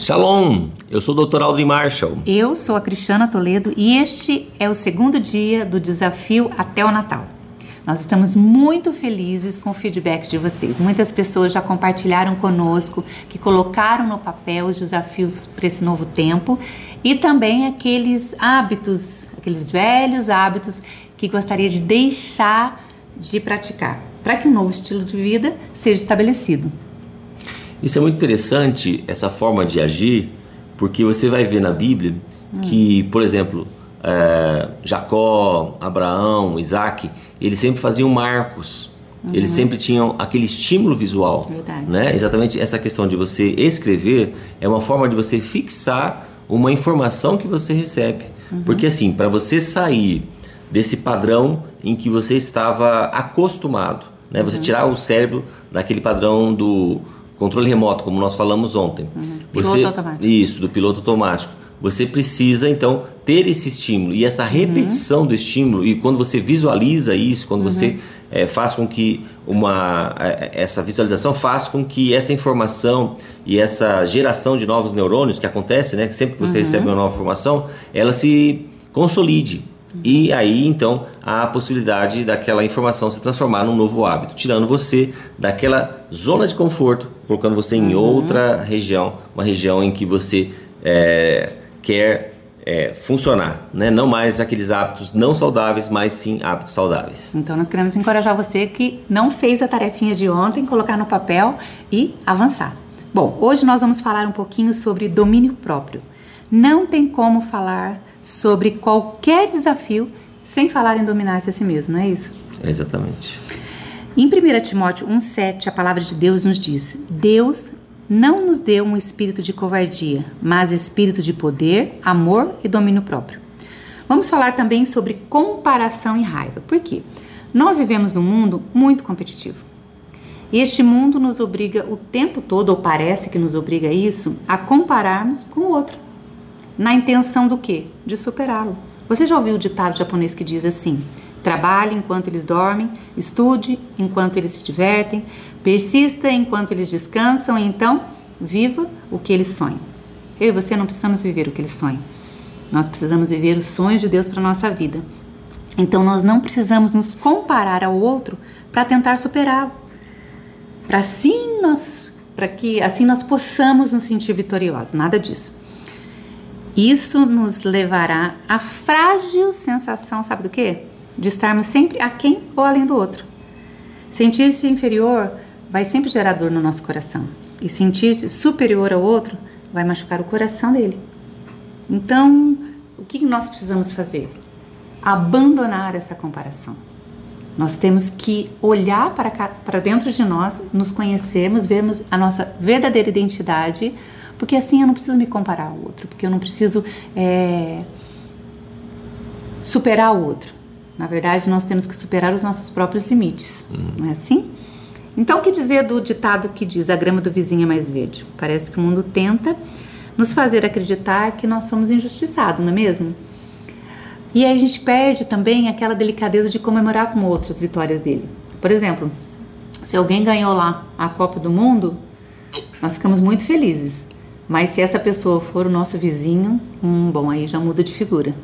Shalom, eu sou o Dr. Aldrin Marshall. Eu sou a Cristiana Toledo e este é o segundo dia do desafio até o Natal. Nós estamos muito felizes com o feedback de vocês. Muitas pessoas já compartilharam conosco que colocaram no papel os desafios para esse novo tempo e também aqueles hábitos, aqueles velhos hábitos que gostaria de deixar de praticar, para que um novo estilo de vida seja estabelecido. Isso é muito interessante, essa forma de agir, porque você vai ver na Bíblia que, por exemplo, é, Jacó, Abraão, Isaac, eles sempre faziam marcos. Uhum. Eles sempre tinham aquele estímulo visual. Verdade. Né? Exatamente essa questão de você escrever é uma forma de você fixar uma informação que você recebe. Uhum. Porque assim, para você sair desse padrão em que você estava acostumado, né? Você uhum. tirar o cérebro daquele padrão do controle remoto, como nós falamos ontem. Uhum. Piloto você, automático. Isso, do piloto automático. Você precisa então ter esse estímulo e essa repetição uhum. do estímulo e quando você visualiza isso, quando uhum. você é, faz com que uma é, essa visualização faz com que essa informação e essa geração de novos neurônios que acontece, né, sempre que você uhum. recebe uma nova informação, ela se consolide. E aí então há a possibilidade daquela informação se transformar num novo hábito, tirando você daquela zona de conforto, colocando você em uhum. outra região, uma região em que você é, quer é, funcionar, né? não mais aqueles hábitos não saudáveis, mas sim hábitos saudáveis. Então nós queremos encorajar você que não fez a tarefinha de ontem, colocar no papel e avançar. Bom, hoje nós vamos falar um pouquinho sobre domínio próprio. Não tem como falar sobre qualquer desafio sem falar em dominar-se a si mesmo, não é isso? Exatamente. Em 1 Timóteo 1,7, a palavra de Deus nos diz: Deus não nos deu um espírito de covardia, mas espírito de poder, amor e domínio próprio. Vamos falar também sobre comparação e raiva. Por quê? Nós vivemos num mundo muito competitivo. E este mundo nos obriga o tempo todo, ou parece que nos obriga a isso, a compararmos com o outro. Na intenção do quê? De superá-lo. Você já ouviu o ditado japonês que diz assim: trabalhe enquanto eles dormem, estude enquanto eles se divertem, persista enquanto eles descansam e então viva o que eles sonham. Eu e você não precisamos viver o que eles sonham. Nós precisamos viver os sonhos de Deus para nossa vida. Então nós não precisamos nos comparar ao outro para tentar superá-lo. Para assim nós, para que assim nós possamos nos sentir vitoriosos. Nada disso. Isso nos levará à frágil sensação, sabe do quê? De estarmos sempre aquém ou além do outro. Sentir-se inferior vai sempre gerar dor no nosso coração. E sentir-se superior ao outro vai machucar o coração dele. Então, o que nós precisamos fazer? Abandonar essa comparação. Nós temos que olhar para, cá, para dentro de nós, nos conhecermos, vermos a nossa verdadeira identidade porque assim eu não preciso me comparar ao outro, porque eu não preciso é, superar o outro. Na verdade, nós temos que superar os nossos próprios limites, uhum. não é assim? Então, o que dizer do ditado que diz a grama do vizinho é mais verde? Parece que o mundo tenta nos fazer acreditar que nós somos injustiçados, não é mesmo? E aí a gente perde também aquela delicadeza de comemorar com outras vitórias dele. Por exemplo, se alguém ganhou lá a Copa do Mundo, nós ficamos muito felizes. Mas se essa pessoa for o nosso vizinho, hum, bom, aí já muda de figura.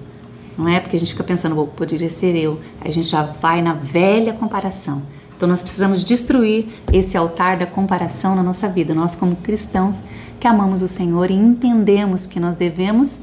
Não é porque a gente fica pensando, bom, poderia ser eu. Aí a gente já vai na velha comparação. Então nós precisamos destruir esse altar da comparação na nossa vida. Nós, como cristãos que amamos o Senhor e entendemos que nós devemos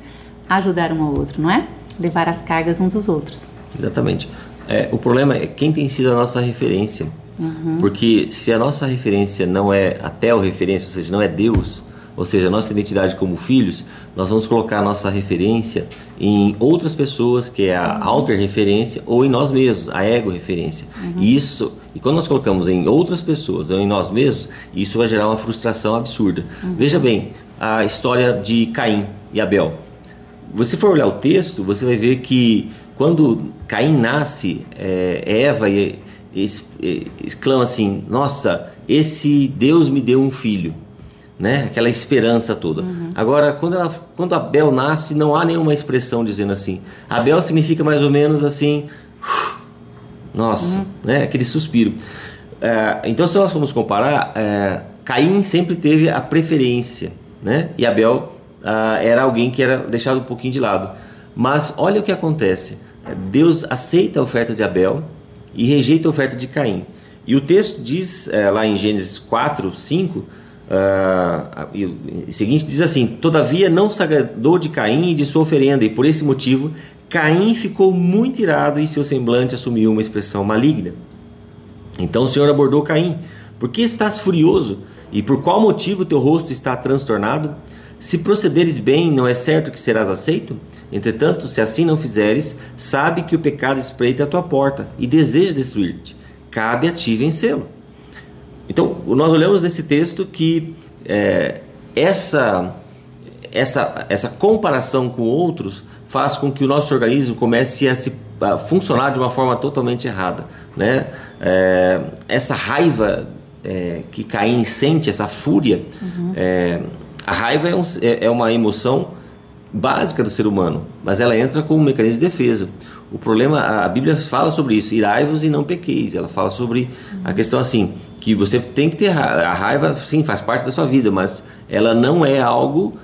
ajudar um ao outro, não é? Levar as cargas uns dos outros. Exatamente. É, o problema é quem tem sido a nossa referência. Uhum. Porque se a nossa referência não é até o referência, ou seja, não é Deus, ou seja, nossa identidade como filhos, nós vamos colocar a nossa referência em outras pessoas, que é a alter referência, ou em nós mesmos, a ego referência. Uhum. Isso, e quando nós colocamos em outras pessoas ou em nós mesmos, isso vai gerar uma frustração absurda. Uhum. Veja bem, a história de Caim e Abel. Você for olhar o texto, você vai ver que quando Caim nasce, é, Eva exclama assim: Nossa, esse Deus me deu um filho né? Aquela esperança toda. Uhum. Agora, quando, ela, quando Abel nasce, não há nenhuma expressão dizendo assim. Abel significa mais ou menos assim, nossa, uhum. né? Aquele suspiro. É, então, se nós formos comparar, é, Caim sempre teve a preferência, né? E Abel ah, era alguém que era deixado um pouquinho de lado. Mas olha o que acontece. Deus aceita a oferta de Abel e rejeita a oferta de Caim. E o texto diz é, lá em Gênesis 4, 5, uh, e seguinte diz assim: Todavia não se agradou de Caim e de sua oferenda, e por esse motivo Caim ficou muito irado e seu semblante assumiu uma expressão maligna. Então o Senhor abordou Caim: Por que estás furioso? E por qual motivo teu rosto está transtornado? Se procederes bem, não é certo que serás aceito? Entretanto, se assim não fizeres, sabe que o pecado espreita a tua porta e deseja destruir-te. Cabe a ti vencê-lo. Então, nós olhamos nesse texto que é, essa, essa, essa comparação com outros faz com que o nosso organismo comece a se a funcionar de uma forma totalmente errada, né? É, essa raiva é, que Caim sente, essa fúria, uhum. é, a raiva é, um, é, é, uma emoção básica do ser humano, mas ela entra como um mecanismo de defesa. O problema, a Bíblia fala sobre isso, irai-vos e não pequeis. Ela fala sobre uhum. a questão assim, que você tem que ter a raiva, sim, faz parte da sua vida, mas ela não é algo,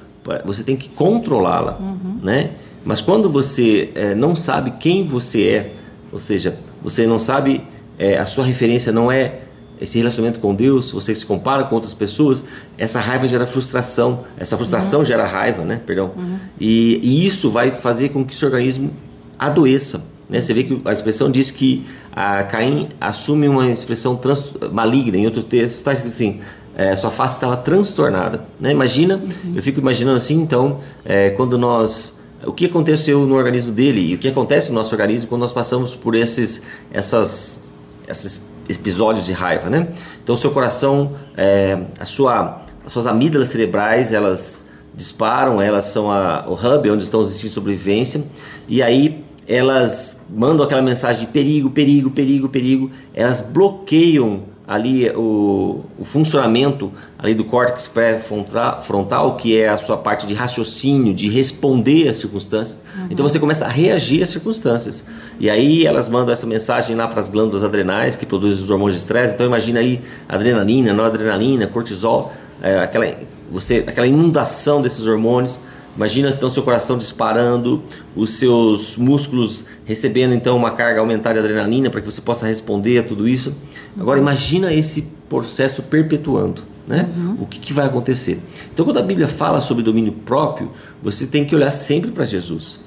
você tem que controlá-la, uhum. né? Mas quando você é, não sabe quem você é, ou seja, você não sabe, é, a sua referência não é esse relacionamento com Deus, você se compara com outras pessoas, essa raiva gera frustração, essa frustração uhum. gera raiva, né? Perdão. Uhum. E, e, isso vai fazer com que seu organismo adoeça. Né? Você vê que a expressão diz que a Caim assume uma expressão trans, maligna. Em outro texto está escrito assim: é, sua face estava transtornada. Né? Imagina, uhum. eu fico imaginando assim, então, é, quando nós o que aconteceu no organismo dele e o que acontece no nosso organismo quando nós passamos por esses, essas, esses episódios de raiva, né? Então, seu coração, é, a sua, as suas amígdalas cerebrais, elas disparam, elas são a, o hub onde estão os instintos de sobrevivência e aí elas mandam aquela mensagem de perigo, perigo, perigo, perigo, elas bloqueiam ali o, o funcionamento ali do córtex pré-frontal, que é a sua parte de raciocínio, de responder às circunstâncias. Uhum. Então você começa a reagir às circunstâncias. E aí elas mandam essa mensagem lá para as glândulas adrenais, que produzem os hormônios de estresse. Então imagina aí adrenalina, noradrenalina, cortisol, é, aquela, você, aquela inundação desses hormônios Imagina então seu coração disparando, os seus músculos recebendo então uma carga aumentada de adrenalina para que você possa responder a tudo isso. Agora imagina esse processo perpetuando, né? Uhum. O que, que, vai acontecer? Então quando a Bíblia fala sobre domínio próprio, você tem que olhar sempre para Jesus,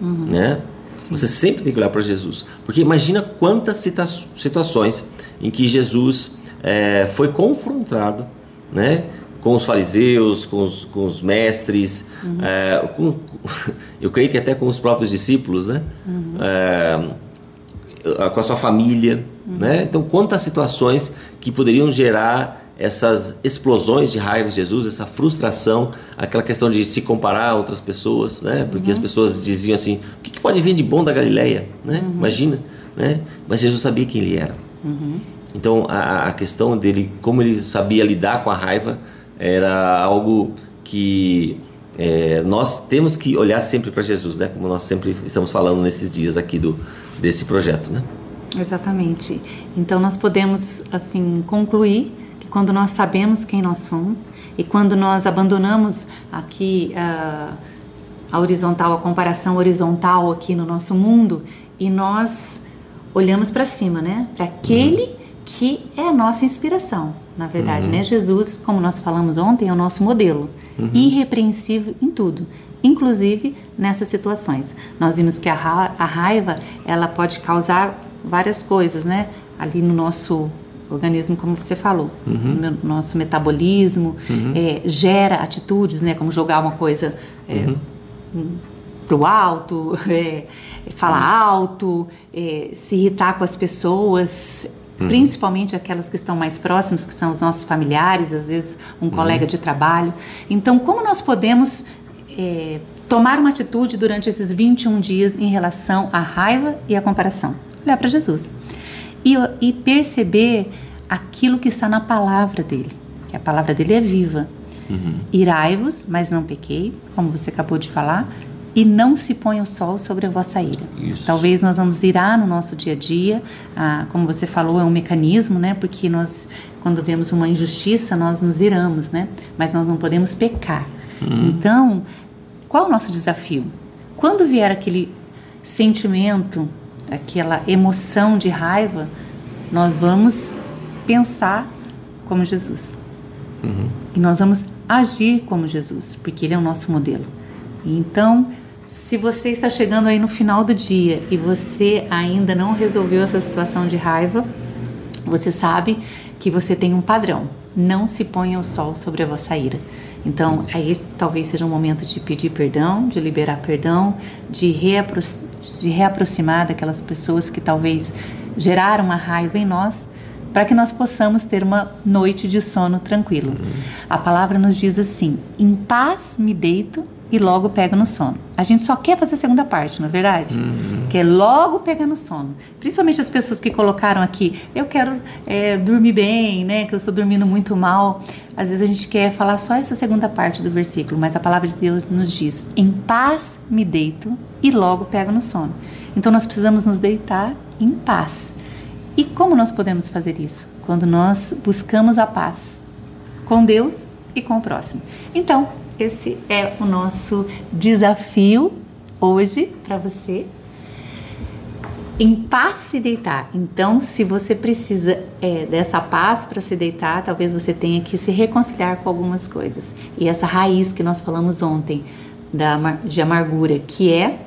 uhum. né? Sim. Você sempre tem que olhar para Jesus, porque imagina quantas situações em que Jesus é, foi confrontado, né? Com os fariseus, com os, com os mestres, uhum. é, com, eu creio que até com os próprios discípulos, né? Uhum. É, com a sua família, uhum. né? Então, quantas situações que poderiam gerar essas explosões de raiva de Jesus, essa frustração, aquela questão de se comparar a outras pessoas, né? Porque as uhum. pessoas diziam assim: o que, que, pode vir de bom da Galileia, né? Uhum. Imagina, né? Mas Jesus sabia quem ele era. Uhum. Então, a, a questão dele, como ele sabia lidar com a raiva, era algo que é, nós temos que olhar sempre para Jesus, né? Como nós sempre estamos falando nesses dias aqui do desse projeto, né? Exatamente. Então nós podemos assim concluir que quando nós sabemos quem nós somos e quando nós abandonamos aqui a, a horizontal, a comparação horizontal aqui no nosso mundo e nós olhamos para cima, né? Para aquele uhum. que é a nossa inspiração na verdade, uhum. né? Jesus, como nós falamos ontem, é o nosso modelo, uhum. irrepreensível em tudo, inclusive nessas situações. Nós vimos que a, ra a raiva, ela pode causar várias coisas, né? Ali no nosso organismo, como você falou, uhum. no nosso metabolismo, uhum. é, gera atitudes, né? Como jogar uma coisa é, uhum. para o alto, é, falar alto, é, se irritar com as pessoas, Uhum. Principalmente aquelas que estão mais próximas, que são os nossos familiares, às vezes um uhum. colega de trabalho. Então, como nós podemos é, tomar uma atitude durante esses 21 dias em relação à raiva e à comparação? Olhar para Jesus e, e perceber aquilo que está na palavra dele, que a palavra dele é viva. Uhum. Irai-vos, mas não pequei, como você acabou de falar, e não se põe o sol sobre a vossa ira. Isso. Talvez nós vamos irar no nosso dia a dia, ah, como você falou, é um mecanismo, né? Porque nós, quando vemos uma injustiça, nós nos iramos, né? Mas nós não podemos pecar. Uhum. Então, qual é o nosso desafio? Quando vier aquele sentimento, aquela emoção de raiva, nós vamos pensar como Jesus. Uhum. E nós vamos agir como Jesus, porque Ele é o nosso modelo. Então, se você está chegando aí no final do dia e você ainda não resolveu essa situação de raiva, você sabe que você tem um padrão. Não se ponha o sol sobre a vossa ira. Então, aí talvez seja um momento de pedir perdão, de liberar perdão, de, reapro de reaproximar daquelas pessoas que talvez geraram uma raiva em nós, para que nós possamos ter uma noite de sono tranquilo. Uhum. A palavra nos diz assim: em paz me deito e logo pega no sono. A gente só quer fazer a segunda parte, não é verdade? Uhum. Quer logo pegar no sono. Principalmente as pessoas que colocaram aqui, eu quero é, dormir bem, né? Que eu estou dormindo muito mal. Às vezes a gente quer falar só essa segunda parte do versículo, mas a palavra de Deus nos diz: em paz me deito e logo pego no sono. Então nós precisamos nos deitar em paz. E como nós podemos fazer isso? Quando nós buscamos a paz com Deus e com o próximo. Então, esse é o nosso desafio hoje para você. Em paz se deitar. Então, se você precisa é, dessa paz para se deitar, talvez você tenha que se reconciliar com algumas coisas. E essa raiz que nós falamos ontem da, de amargura, que é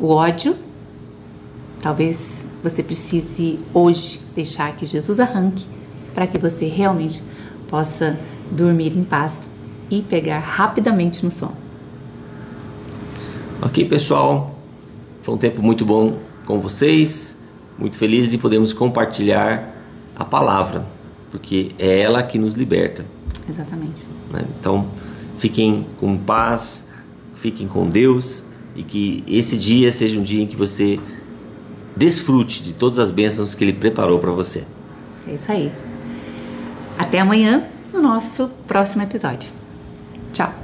o ódio, talvez você precise hoje deixar que Jesus arranque para que você realmente possa dormir em paz e pegar rapidamente no sono. Ok, pessoal. Foi um tempo muito bom com vocês. Muito feliz de podermos compartilhar a palavra, porque é ela que nos liberta. Exatamente. Né? Então, fiquem com paz, fiquem com Deus e que esse dia seja um dia em que você desfrute de todas as bênçãos que Ele preparou para você. É isso aí. Até amanhã no nosso próximo episódio. Tchau!